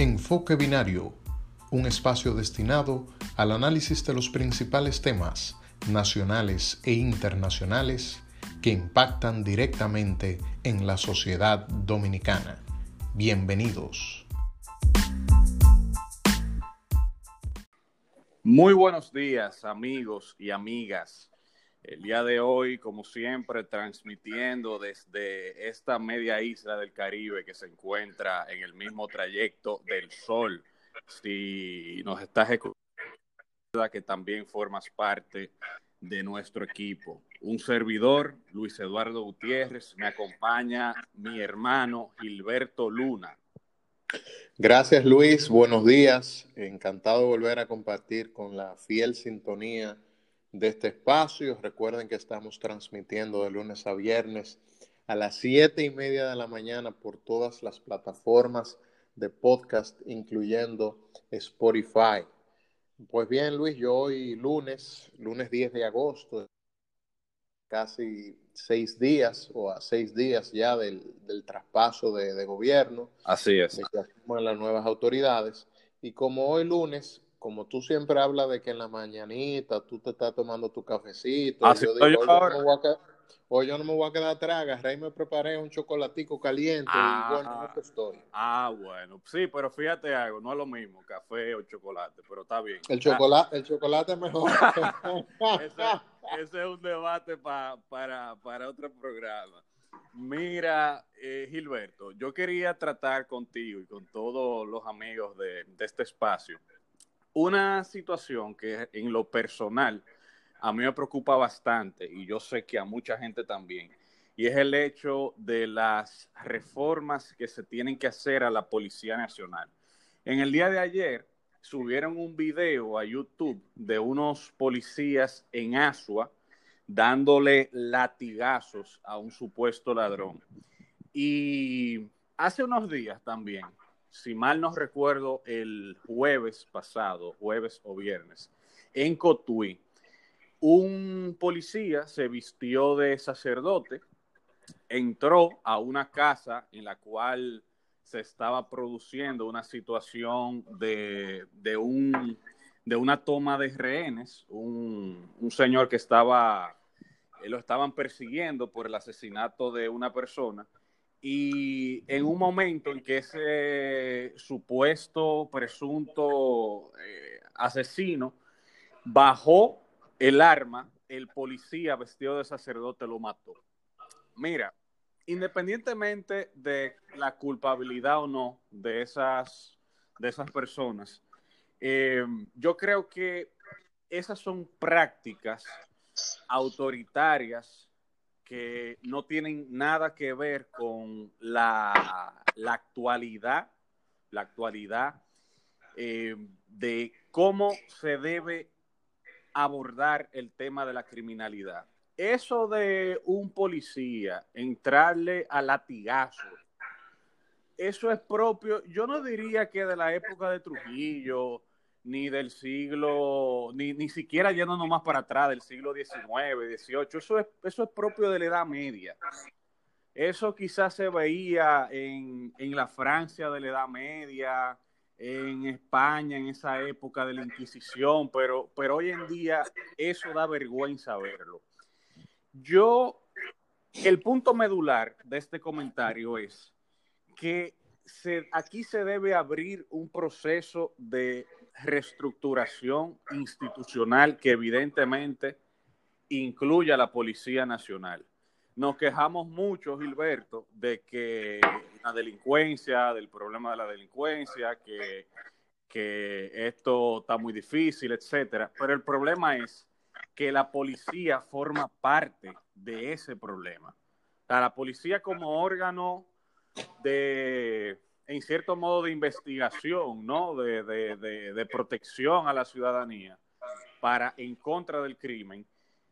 Enfoque Binario, un espacio destinado al análisis de los principales temas nacionales e internacionales que impactan directamente en la sociedad dominicana. Bienvenidos. Muy buenos días amigos y amigas. El día de hoy, como siempre, transmitiendo desde esta media isla del Caribe que se encuentra en el mismo trayecto del Sol. Si nos estás escuchando, que también formas parte de nuestro equipo. Un servidor, Luis Eduardo Gutiérrez, me acompaña mi hermano Gilberto Luna. Gracias Luis, buenos días. Encantado de volver a compartir con la fiel sintonía de este espacio. Recuerden que estamos transmitiendo de lunes a viernes a las siete y media de la mañana por todas las plataformas de podcast, incluyendo Spotify. Pues bien, Luis, yo hoy lunes, lunes 10 de agosto, casi seis días o a seis días ya del, traspaso de, gobierno. Así es. De que las nuevas autoridades. Y como hoy lunes como tú siempre hablas de que en la mañanita tú te estás tomando tu cafecito, Así yo digo, hoy, yo no me voy a quedar atrás, Rey me preparé un chocolatico caliente y bueno, no estoy. Ah, bueno, sí, pero fíjate algo, no es lo mismo, café o chocolate, pero está bien. El chocolate, el chocolate es mejor. ese, es un debate para, para otro programa. Mira, eh, Gilberto, yo quería tratar contigo y con todos los amigos de, de este espacio una situación que en lo personal a mí me preocupa bastante y yo sé que a mucha gente también, y es el hecho de las reformas que se tienen que hacer a la Policía Nacional. En el día de ayer subieron un video a YouTube de unos policías en Asua dándole latigazos a un supuesto ladrón. Y hace unos días también si mal no recuerdo, el jueves pasado, jueves o viernes, en Cotuí, un policía se vistió de sacerdote, entró a una casa en la cual se estaba produciendo una situación de, un, de una toma de rehenes, un, un señor que estaba, lo estaban persiguiendo por el asesinato de una persona y en un momento en que ese supuesto presunto eh, asesino bajó el arma, el policía vestido de sacerdote lo mató. Mira, independientemente de la culpabilidad o no de esas, de esas personas, eh, yo creo que esas son prácticas autoritarias que no tienen nada que ver con la, actualidad, la actualidad eh, de cómo se debe abordar el tema de la criminalidad. Eso de un policía entrarle a latigazo, eso es propio, yo no diría que de la época de Trujillo, ni del siglo, ni, ni siquiera yendo nomás para atrás, del siglo XIX, XVIII. Eso es, eso es propio de la Edad Media. Eso quizás se veía en, en la Francia de la Edad Media, en España en esa época de la Inquisición, pero, pero hoy en día eso da vergüenza verlo. Yo, el punto medular de este comentario es que se, aquí se debe abrir un proceso de reestructuración institucional que evidentemente incluye a la Policía Nacional. Nos quejamos mucho, Gilberto, de que la delincuencia, del problema de la delincuencia, que, que esto está muy difícil, etcétera. Pero el problema es que la policía forma parte de ese problema. la policía como órgano de en cierto modo de investigación, ¿no? De, de, protección a la ciudadanía para en contra del crimen,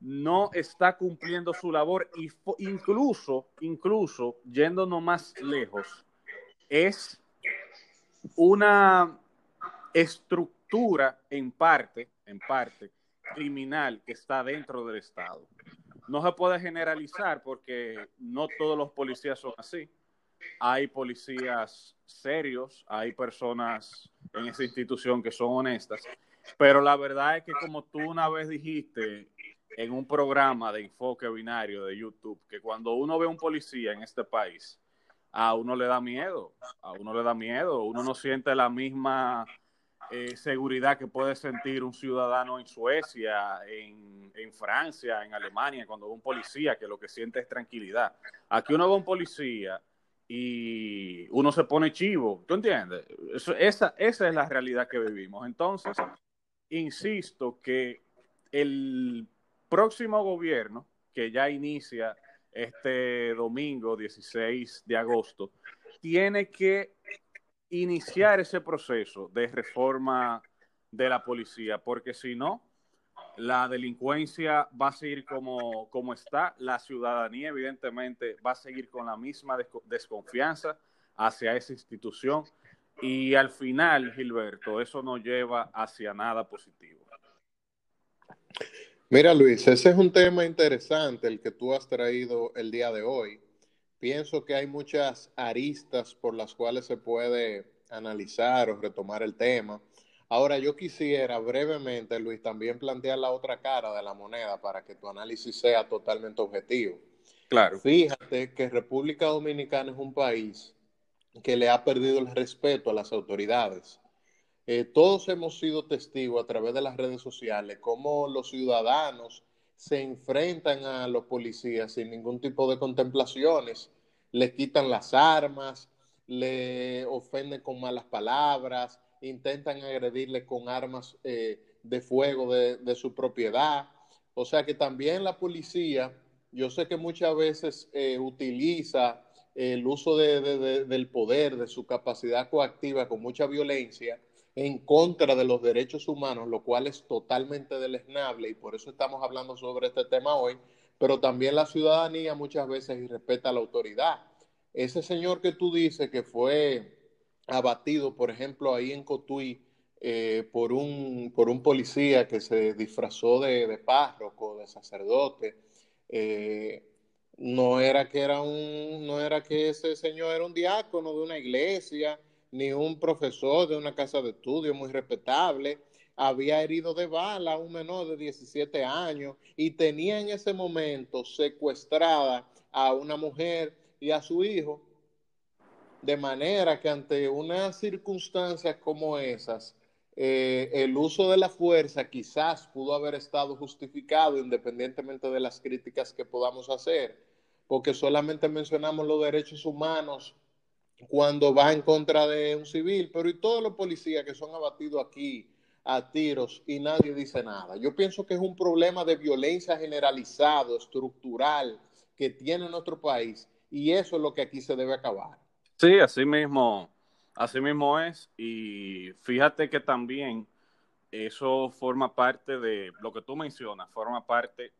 no está cumpliendo su labor y incluso, incluso yéndonos más lejos, es una estructura en parte, en parte, criminal que está dentro del Estado. No se puede generalizar porque no todos los policías son así hay policías serios, hay personas en esa institución que son honestas, pero la verdad es que como tú una vez dijiste en un programa de enfoque binario de YouTube, que cuando uno ve un policía en este país, a uno le da miedo, a uno le da miedo, uno no siente la misma eh, seguridad que puede sentir un ciudadano en Suecia, en, en, Francia, en Alemania, cuando ve un policía que lo que siente es tranquilidad. Aquí uno ve un policía y uno se pone chivo, ¿tú entiendes? esa, esa es la realidad que vivimos. Entonces, insisto que el próximo gobierno, que ya inicia este domingo 16 de agosto, tiene que iniciar ese proceso de reforma de la policía, porque si no, la delincuencia va a seguir como, como está, la ciudadanía evidentemente va a seguir con la misma desconfianza hacia esa institución y al final, Gilberto, eso no lleva hacia nada positivo. Mira, Luis, ese es un tema interesante el que tú has traído el día de hoy. Pienso que hay muchas aristas por las cuales se puede analizar o retomar el tema. Ahora, yo quisiera brevemente, Luis, también plantear la otra cara de la moneda para que tu análisis sea totalmente objetivo. Claro. Fíjate que República Dominicana es un país que le ha perdido el respeto a las autoridades. Eh, todos hemos sido testigos a través de las redes sociales cómo los ciudadanos se enfrentan a los policías sin ningún tipo de contemplaciones, les quitan las armas, le ofenden con malas palabras, intentan agredirle con armas eh, de fuego de, su propiedad. O sea que también la policía, yo sé que muchas veces eh, utiliza el uso del poder, de su capacidad coactiva con mucha violencia en contra de los derechos humanos, lo cual es totalmente deleznable y por eso estamos hablando sobre este tema hoy, pero también la ciudadanía muchas veces irrespeta a la autoridad. Ese señor que tú dices que fue abatido, por ejemplo, ahí en Cotuí, eh, por, un, por un policía que se disfrazó de, párroco, de sacerdote, eh, no era que era un, no era que ese señor era un diácono de una iglesia, ni un profesor de una casa de estudio muy respetable, había herido de bala a un menor de 17 años y tenía en ese momento secuestrada a una mujer y a su hijo, de manera que ante unas circunstancias como esas, eh, el uso de la fuerza quizás pudo haber estado justificado independientemente de las críticas que podamos hacer, porque solamente mencionamos los derechos humanos cuando va en contra de un civil, pero y todos los policías que son abatidos aquí a tiros y nadie dice nada. Yo pienso que es un problema de violencia generalizado, estructural, que tiene nuestro país y eso es lo que aquí se debe acabar. Sí, así mismo, así mismo es. Y fíjate que también eso forma parte de lo que tú mencionas, forma parte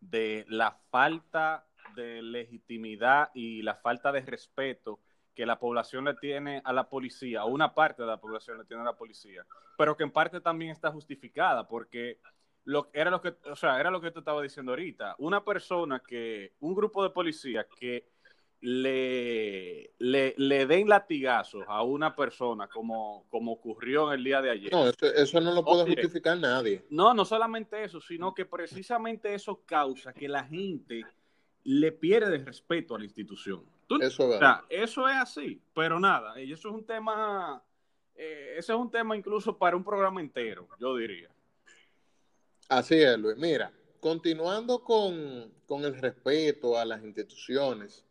de la falta de legitimidad y la falta de respeto que la población le tiene a la policía, una parte de la población le tiene a la policía, pero que en parte también está justificada, porque lo, era lo que, o sea, era lo que te estaba diciendo ahorita, una persona que, un grupo de policías que le, le, den latigazos a una persona como, como ocurrió en el día de ayer. No, eso, no lo puede justificar nadie. No, no solamente eso, sino que precisamente eso causa que la gente le pierde el respeto a la institución. Eso, eso es así, pero nada, y eso es un tema, eh, ese es un tema incluso para un programa entero, yo diría. Así es, Luis. Mira, continuando con, con el respeto a las instituciones,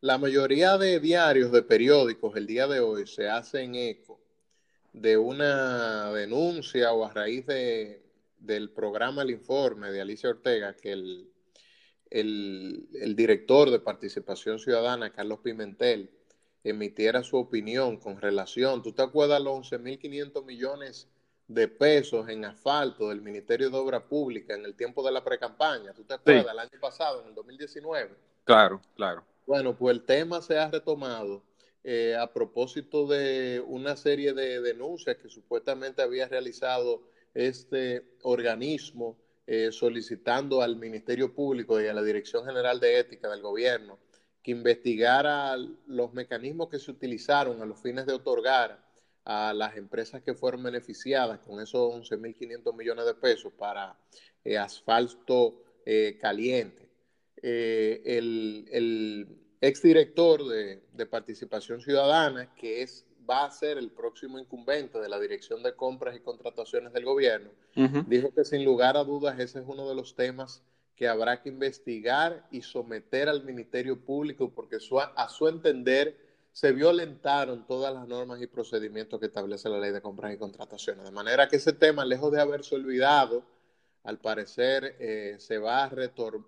la mayoría de diarios, de periódicos, el día de hoy se hacen eco de una denuncia o a raíz de, del programa El Informe de Alicia Ortega, que el el, director de Participación Ciudadana, Carlos Pimentel, emitiera su opinión con relación, ¿tú te acuerdas los 11.500 millones de pesos en asfalto del Ministerio de Obra Pública en el tiempo de la precampaña? ¿Tú te acuerdas el año pasado, en el 2019? Claro, claro. Bueno, pues el tema se ha retomado eh, a propósito de una serie de denuncias que supuestamente había realizado este organismo eh, solicitando al Ministerio Público y a la Dirección General de Ética del Gobierno que investigara los mecanismos que se utilizaron a los fines de otorgar a las empresas que fueron beneficiadas con esos 11.500 millones de pesos para eh, asfalto eh, caliente. Eh, el, el exdirector de, de Participación Ciudadana, que es va a ser el próximo incumbente de la Dirección de Compras y Contrataciones del Gobierno, dijo que sin lugar a dudas ese es uno de los temas que habrá que investigar y someter al Ministerio Público porque a su entender se violentaron todas las normas y procedimientos que establece la ley de compras y contrataciones. De manera que ese tema, lejos de haberse olvidado, al parecer eh, se, va a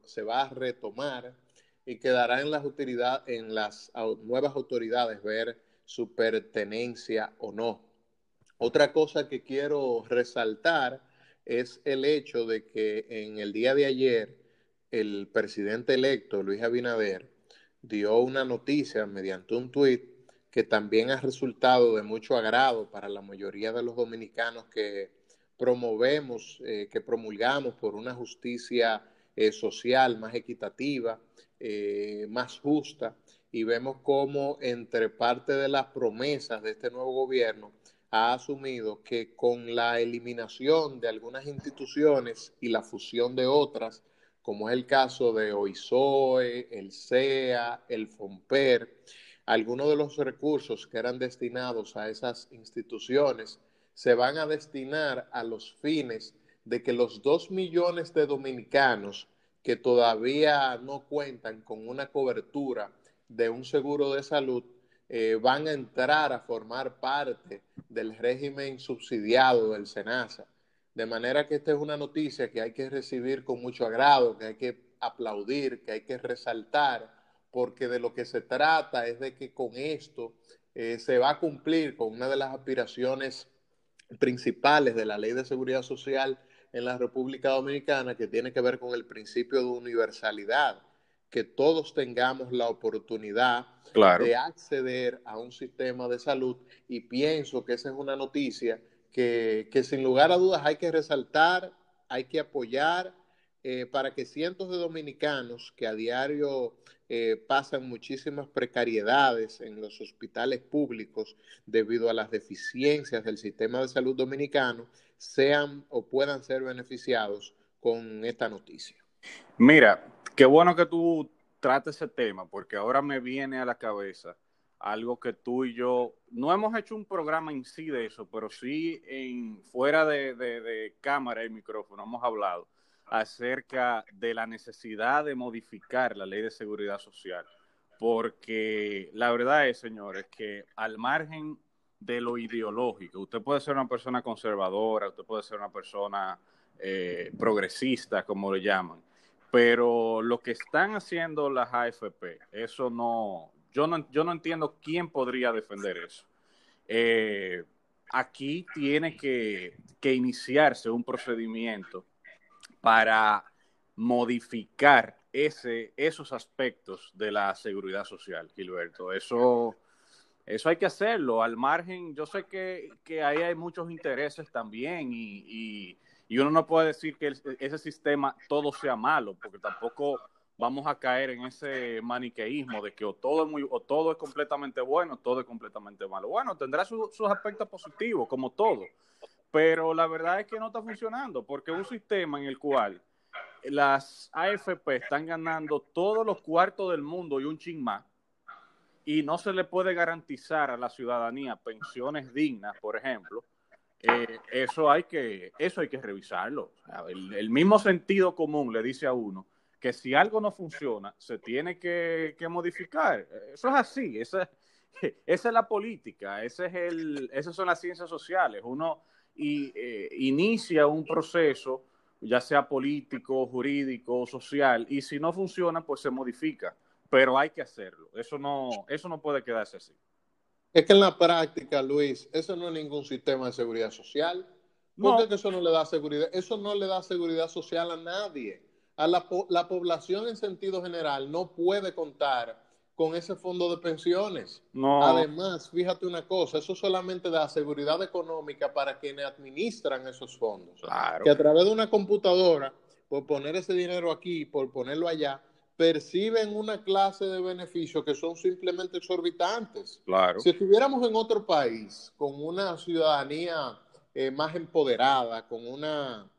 se va a retomar y quedará en las, en las nuevas autoridades ver su pertenencia o no. Otra cosa que quiero resaltar es el hecho de que en el día de ayer el presidente electo, Luis Abinader, dio una noticia mediante un tuit que también ha resultado de mucho agrado para la mayoría de los dominicanos que promovemos, eh, que promulgamos por una justicia eh, social más equitativa, eh, más justa y vemos cómo entre parte de las promesas de este nuevo gobierno ha asumido que con la eliminación de algunas instituciones y la fusión de otras, como es el caso de OISOE, el CEA, el FOMPER, algunos de los recursos que eran destinados a esas instituciones se van a destinar a los fines de que los dos millones de dominicanos que todavía no cuentan con una cobertura de un seguro de salud eh, van a entrar a formar parte del régimen subsidiado del SENASA. De manera que esta es una noticia que hay que recibir con mucho agrado, que hay que aplaudir, que hay que resaltar, porque de lo que se trata es de que con esto eh, se va a cumplir con una de las aspiraciones principales de la Ley de Seguridad Social en la República Dominicana, que tiene que ver con el principio de universalidad que todos tengamos la oportunidad de acceder a un sistema de salud. Y pienso que esa es una noticia que, sin lugar a dudas hay que resaltar, hay que apoyar eh, para que cientos de dominicanos que a diario eh, pasan muchísimas precariedades en los hospitales públicos debido a las deficiencias del sistema de salud dominicano sean o puedan ser beneficiados con esta noticia. Mira, Qué bueno que tú trates ese tema, porque ahora me viene a la cabeza algo que tú y yo no hemos hecho un programa en sí de eso, pero sí en fuera de, cámara y micrófono hemos hablado acerca de la necesidad de modificar la ley de seguridad social, porque la verdad es, señores, que al margen de lo ideológico, usted puede ser una persona conservadora, usted puede ser una persona eh, progresista, como le llaman, pero lo que están haciendo las AFP, eso no, yo no, yo no entiendo quién podría defender eso. Eh, aquí tiene que, iniciarse un procedimiento para modificar ese, esos aspectos de la seguridad social, Gilberto. Eso, eso hay que hacerlo. Al margen, yo sé que, ahí hay muchos intereses también y y uno no puede decir que ese sistema todo sea malo, porque tampoco vamos a caer en ese maniqueísmo de que o todo es, muy, o todo es completamente bueno, todo es completamente malo. Bueno, tendrá sus aspectos positivos, como todo, pero la verdad es que no está funcionando, porque un sistema en el cual las AFP están ganando todos los cuartos del mundo y un ching más, y no se le puede garantizar a la ciudadanía pensiones dignas, por ejemplo, eh, eso, hay que, eso hay que revisarlo. el, mismo sentido común le dice a uno que si algo no funciona, se tiene que, modificar. Eso es así, esa, esa, es la política, ese es el, esas son las ciencias sociales. Uno y, eh, inicia un proceso, ya sea político, jurídico, social, y si no funciona, pues se modifica. Pero hay que hacerlo. Eso no, eso no puede quedarse así. Es que en la práctica, Luis, eso no es ningún sistema de seguridad social. ¿Por qué eso no le da seguridad? Eso no le da seguridad social a nadie. A la, la población en sentido general no puede contar con ese fondo de pensiones. No. Además, fíjate una cosa, eso solamente da seguridad económica para quienes administran esos fondos. Claro. Que a través de una computadora, por poner ese dinero aquí, por ponerlo allá, perciben una clase de beneficios que son simplemente exorbitantes. Claro. Si estuviéramos en otro país con una ciudadanía eh, más empoderada, con una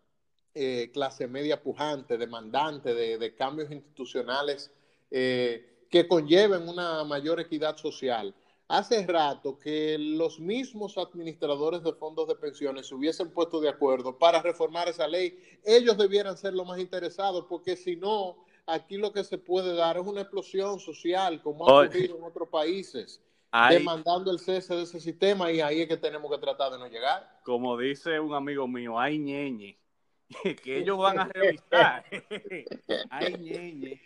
eh, clase media pujante, demandante de, cambios institucionales eh, que conlleven una mayor equidad social, hace rato que los mismos administradores de fondos de pensiones se hubiesen puesto de acuerdo para reformar esa ley. Ellos debieran ser los más interesados, porque si no, aquí lo que se puede dar es una explosión social, como ha ocurrido en otros países, demandando el cese de ese sistema y ahí es que tenemos que tratar de no llegar. Como dice un amigo mío, hay ñeñe, que ellos van a revisar. hay ñeñe.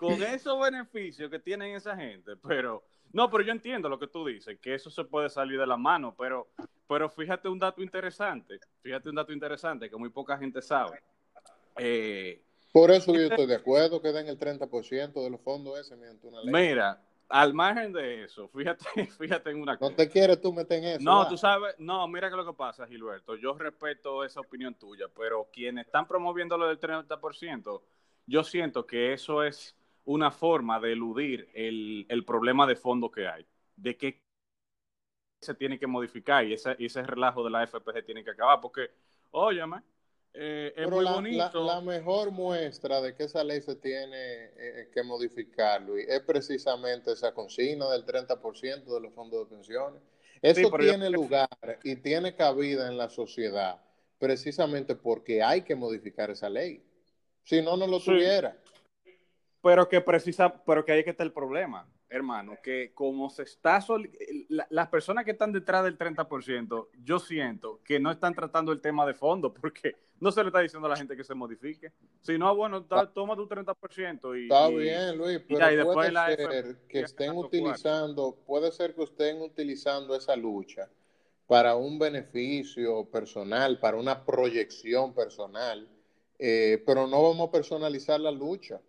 Con esos beneficios que tienen esa gente, pero no, pero yo entiendo lo que tú dices, que eso se puede salir de la mano, pero, pero fíjate un dato interesante, fíjate un dato interesante que muy poca gente sabe. Eh, Por eso yo estoy de acuerdo que den el 30% de los fondos ese mediante una ley. Mira, al margen de eso, fíjate, fíjate en una cosa. No te quieres tú meter en eso. No, tú sabes, no, mira que lo que pasa, Gilberto, yo respeto esa opinión tuya, pero quienes están promoviendo lo del 30%, yo siento que eso es una forma de eludir el, el problema de fondo que hay, de que se tiene que modificar y ese, ese relajo de la FPG tiene que acabar, porque, óyeme, eh, es muy la, bonito. La, mejor muestra de que esa ley se tiene eh, que modificar, Luis, es precisamente esa consigna del 30% de los fondos de pensiones. Eso tiene lugar y tiene cabida en la sociedad precisamente porque hay que modificar esa ley. Si no, no lo tuviera. Pero que precisa, pero que ahí que está el problema, hermano, que como se está, las personas que están detrás del 30%, yo siento que no están tratando el tema de fondo, porque no se le está diciendo a la gente que se modifique. Si no, bueno, toma tu 30% y... Está bien, Luis, pero puede ser que estén utilizando, puede ser que estén utilizando esa lucha para un beneficio personal, para una proyección personal, eh, pero no vamos a personalizar la lucha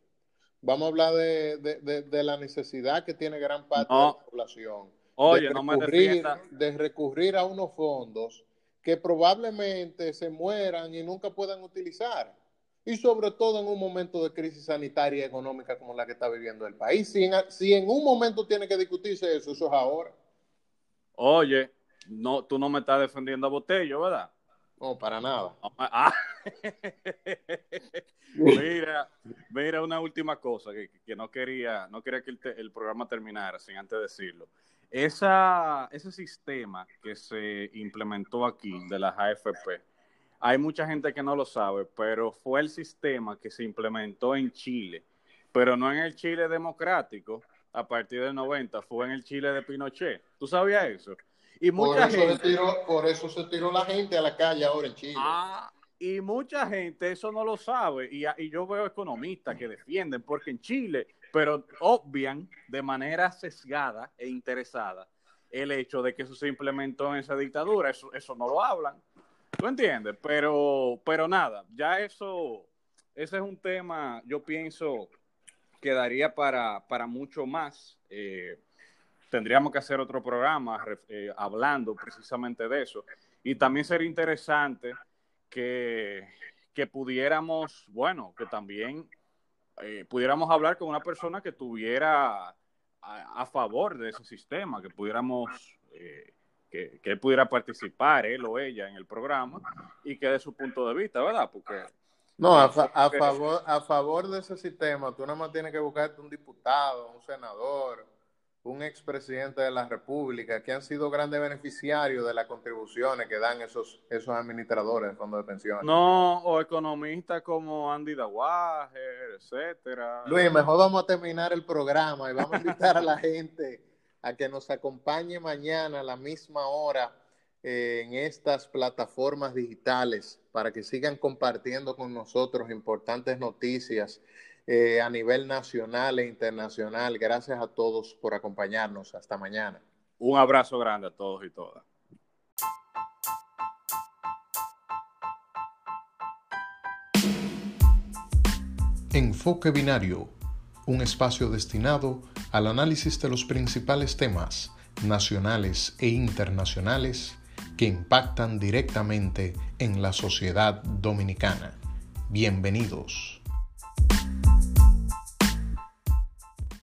vamos a hablar de, la necesidad que tiene gran parte de la población. Oye, de recurrir, no me de recurrir a unos fondos que probablemente se mueran y nunca puedan utilizar. Y sobre todo en un momento de crisis sanitaria y económica como la que está viviendo el país. Si en, si en un momento tiene que discutirse eso, eso es ahora. Oye, no, tú no me estás defendiendo a Botello, ¿verdad? No, para nada. Ah. mira, mira una última cosa que, no quería, no quería que el, programa terminara sin antes decirlo. Esa, ese sistema que se implementó aquí de las AFP, hay mucha gente que no lo sabe, pero fue el sistema que se implementó en Chile, pero no en el Chile democrático a partir del 90, fue en el Chile de Pinochet. ¿Tú sabías eso? Y mucha por, eso gente, tiró, por eso se tiró la gente a la calle ahora en Chile. Ah, y mucha gente eso no lo sabe. Y, y, yo veo economistas que defienden, porque en Chile, pero obvian de manera sesgada e interesada el hecho de que eso se implementó en esa dictadura. Eso, eso no lo hablan. ¿Tú entiendes? Pero, pero nada, ya eso, ese es un tema, yo pienso, que daría para, para mucho más. Eh, tendríamos que hacer otro programa eh, hablando precisamente de eso. Y también sería interesante que, que pudiéramos, bueno, que también eh, pudiéramos hablar con una persona que estuviera a, favor de ese sistema, que pudiéramos, eh, que, que, él pudiera participar, él o ella, en el programa y que de su punto de vista, ¿verdad? Porque... No, a, a favor, a favor de ese sistema, tú nada más tienes que buscarte un diputado, un senador, un expresidente de la República que han sido grandes beneficiarios de las contribuciones que dan esos, esos administradores de fondos de pensiones. No, o economistas como Andy Dawager, etcétera. Luis, mejor vamos a terminar el programa y vamos a invitar a la gente a que nos acompañe mañana a la misma hora eh, en estas plataformas digitales para que sigan compartiendo con nosotros importantes noticias eh, a nivel nacional e internacional. Gracias a todos por acompañarnos. Hasta mañana. Un abrazo grande a todos y todas. Enfoque Binario, un espacio destinado al análisis de los principales temas nacionales e internacionales que impactan directamente en la sociedad dominicana. Bienvenidos.